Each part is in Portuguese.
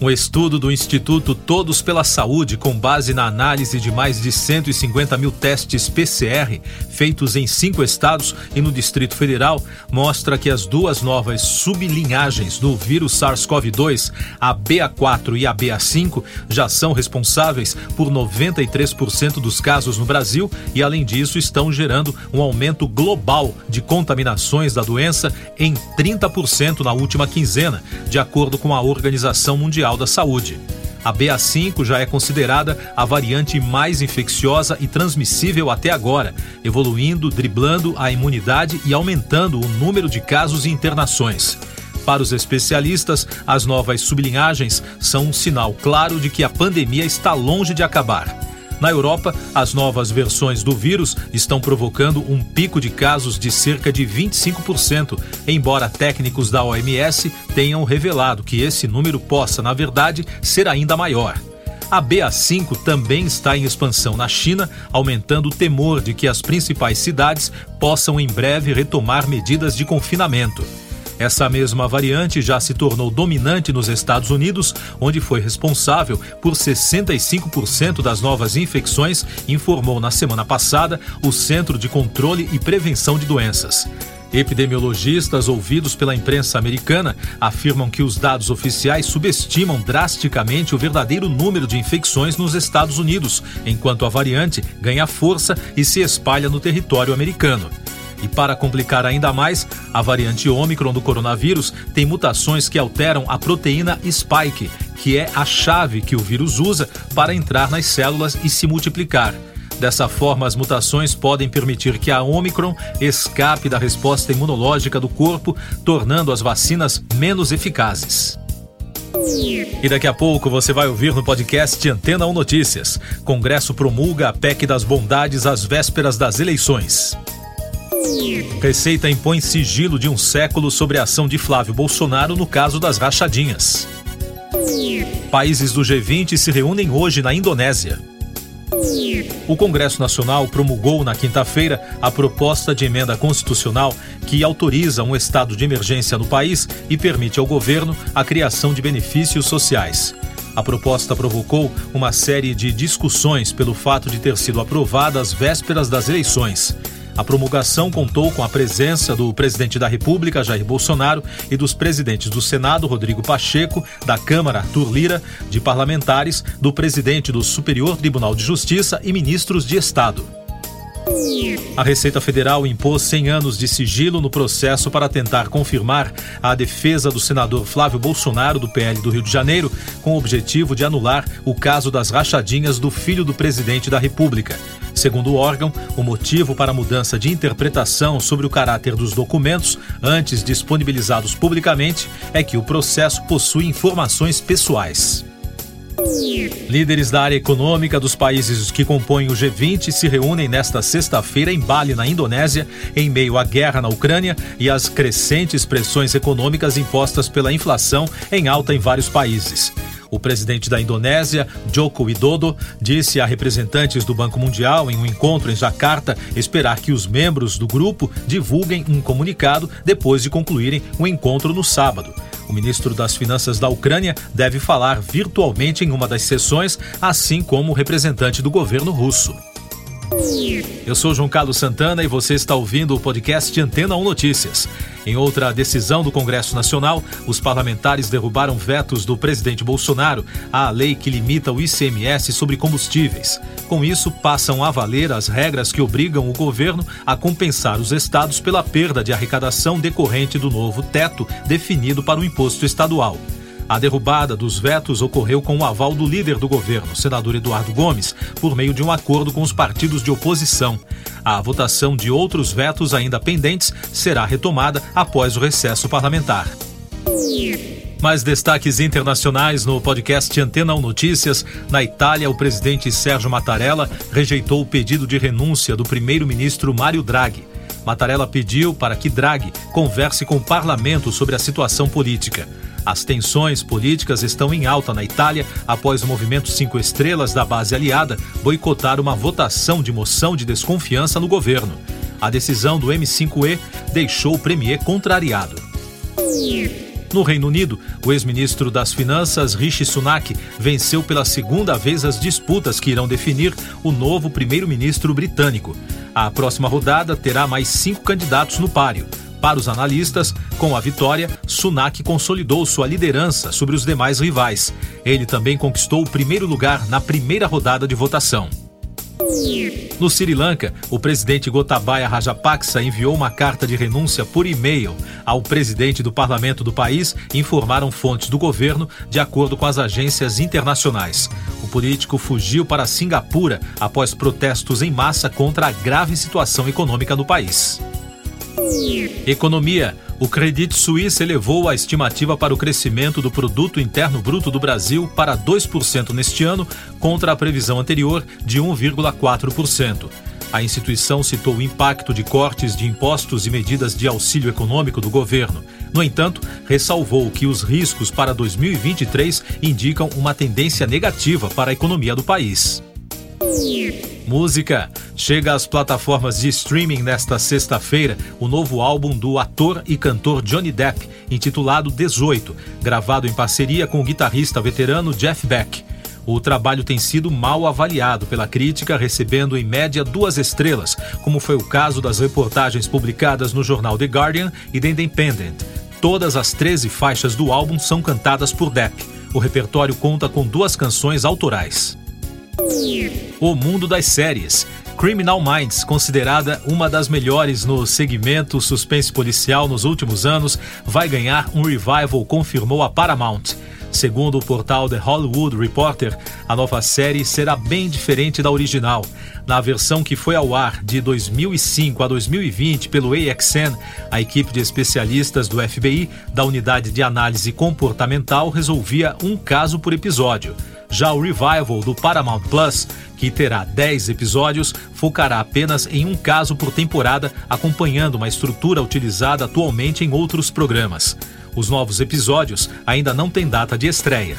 Um estudo do Instituto Todos pela Saúde, com base na análise de mais de 150 mil testes PCR feitos em cinco estados e no Distrito Federal, mostra que as duas novas sublinhagens do vírus SARS-CoV-2, a BA4 e a BA5, já são responsáveis por 93% dos casos no Brasil e, além disso, estão gerando um aumento global de contaminações da doença em 30% na última quinzena, de acordo com a Organização Mundial Mundial da Saúde. A BA5 já é considerada a variante mais infecciosa e transmissível até agora, evoluindo, driblando a imunidade e aumentando o número de casos e internações. Para os especialistas, as novas sublinhagens são um sinal claro de que a pandemia está longe de acabar. Na Europa, as novas versões do vírus estão provocando um pico de casos de cerca de 25%, embora técnicos da OMS tenham revelado que esse número possa, na verdade, ser ainda maior. A BA5 também está em expansão na China, aumentando o temor de que as principais cidades possam em breve retomar medidas de confinamento. Essa mesma variante já se tornou dominante nos Estados Unidos, onde foi responsável por 65% das novas infecções, informou na semana passada o Centro de Controle e Prevenção de Doenças. Epidemiologistas ouvidos pela imprensa americana afirmam que os dados oficiais subestimam drasticamente o verdadeiro número de infecções nos Estados Unidos, enquanto a variante ganha força e se espalha no território americano. E para complicar ainda mais, a variante Ômicron do coronavírus tem mutações que alteram a proteína spike, que é a chave que o vírus usa para entrar nas células e se multiplicar. Dessa forma, as mutações podem permitir que a Omicron escape da resposta imunológica do corpo, tornando as vacinas menos eficazes. E daqui a pouco você vai ouvir no podcast Antena 1 Notícias. Congresso promulga a PEC das bondades às vésperas das eleições. Receita impõe sigilo de um século sobre a ação de Flávio Bolsonaro no caso das rachadinhas. Países do G20 se reúnem hoje na Indonésia. O Congresso Nacional promulgou na quinta-feira a proposta de emenda constitucional que autoriza um estado de emergência no país e permite ao governo a criação de benefícios sociais. A proposta provocou uma série de discussões pelo fato de ter sido aprovada às vésperas das eleições. A promulgação contou com a presença do presidente da República, Jair Bolsonaro, e dos presidentes do Senado, Rodrigo Pacheco, da Câmara, Arthur Lira, de parlamentares, do presidente do Superior Tribunal de Justiça e ministros de Estado. A Receita Federal impôs 100 anos de sigilo no processo para tentar confirmar a defesa do senador Flávio Bolsonaro, do PL do Rio de Janeiro, com o objetivo de anular o caso das rachadinhas do filho do presidente da República. Segundo o órgão, o motivo para a mudança de interpretação sobre o caráter dos documentos, antes disponibilizados publicamente, é que o processo possui informações pessoais. Líderes da área econômica dos países que compõem o G20 se reúnem nesta sexta-feira em Bali, na Indonésia, em meio à guerra na Ucrânia e às crescentes pressões econômicas impostas pela inflação em alta em vários países. O presidente da Indonésia, Joko Widodo, disse a representantes do Banco Mundial em um encontro em Jakarta esperar que os membros do grupo divulguem um comunicado depois de concluírem o encontro no sábado. O ministro das Finanças da Ucrânia deve falar virtualmente em uma das sessões, assim como o representante do governo russo. Eu sou João Carlos Santana e você está ouvindo o podcast Antena 1 Notícias. Em outra decisão do Congresso Nacional, os parlamentares derrubaram vetos do presidente Bolsonaro à lei que limita o ICMS sobre combustíveis. Com isso, passam a valer as regras que obrigam o governo a compensar os estados pela perda de arrecadação decorrente do novo teto definido para o imposto estadual. A derrubada dos vetos ocorreu com o aval do líder do governo, senador Eduardo Gomes, por meio de um acordo com os partidos de oposição. A votação de outros vetos ainda pendentes será retomada após o recesso parlamentar. Mais destaques internacionais no podcast Antena 1 Notícias. Na Itália, o presidente Sérgio Mattarella rejeitou o pedido de renúncia do primeiro-ministro Mário Draghi. Mattarella pediu para que Draghi converse com o parlamento sobre a situação política. As tensões políticas estão em alta na Itália após o movimento Cinco Estrelas da base aliada boicotar uma votação de moção de desconfiança no governo. A decisão do M5E deixou o premier contrariado. No Reino Unido, o ex-ministro das Finanças, Rishi Sunak, venceu pela segunda vez as disputas que irão definir o novo primeiro-ministro britânico. A próxima rodada terá mais cinco candidatos no páreo. Para os analistas, com a vitória, Sunak consolidou sua liderança sobre os demais rivais. Ele também conquistou o primeiro lugar na primeira rodada de votação. No Sri Lanka, o presidente Gotabaya Rajapaksa enviou uma carta de renúncia por e-mail ao presidente do parlamento do país, informaram fontes do governo, de acordo com as agências internacionais. O político fugiu para Singapura após protestos em massa contra a grave situação econômica no país. Economia. O Credit Suisse elevou a estimativa para o crescimento do produto interno bruto do Brasil para 2% neste ano, contra a previsão anterior de 1,4%. A instituição citou o impacto de cortes de impostos e medidas de auxílio econômico do governo. No entanto, ressalvou que os riscos para 2023 indicam uma tendência negativa para a economia do país. Música. Chega às plataformas de streaming nesta sexta-feira o novo álbum do ator e cantor Johnny Depp, intitulado 18, gravado em parceria com o guitarrista veterano Jeff Beck. O trabalho tem sido mal avaliado pela crítica, recebendo em média duas estrelas, como foi o caso das reportagens publicadas no jornal The Guardian e The Independent. Todas as 13 faixas do álbum são cantadas por Depp. O repertório conta com duas canções autorais. O mundo das séries. Criminal Minds, considerada uma das melhores no segmento suspense policial nos últimos anos, vai ganhar um revival, confirmou a Paramount. Segundo o portal The Hollywood Reporter, a nova série será bem diferente da original. Na versão que foi ao ar de 2005 a 2020 pelo AXN, a equipe de especialistas do FBI, da Unidade de Análise Comportamental, resolvia um caso por episódio. Já o revival do Paramount Plus, que terá 10 episódios, focará apenas em um caso por temporada, acompanhando uma estrutura utilizada atualmente em outros programas. Os novos episódios ainda não têm data de estreia.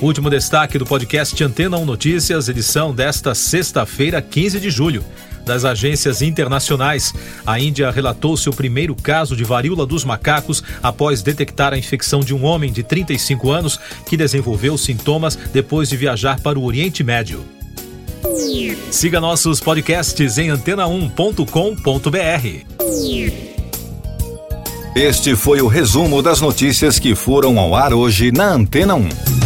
Último destaque do podcast Antena 1 Notícias, edição desta sexta-feira, 15 de julho das agências internacionais. A Índia relatou seu primeiro caso de varíola dos macacos após detectar a infecção de um homem de 35 anos que desenvolveu sintomas depois de viajar para o Oriente Médio. Siga nossos podcasts em antena1.com.br. Este foi o resumo das notícias que foram ao ar hoje na Antena 1.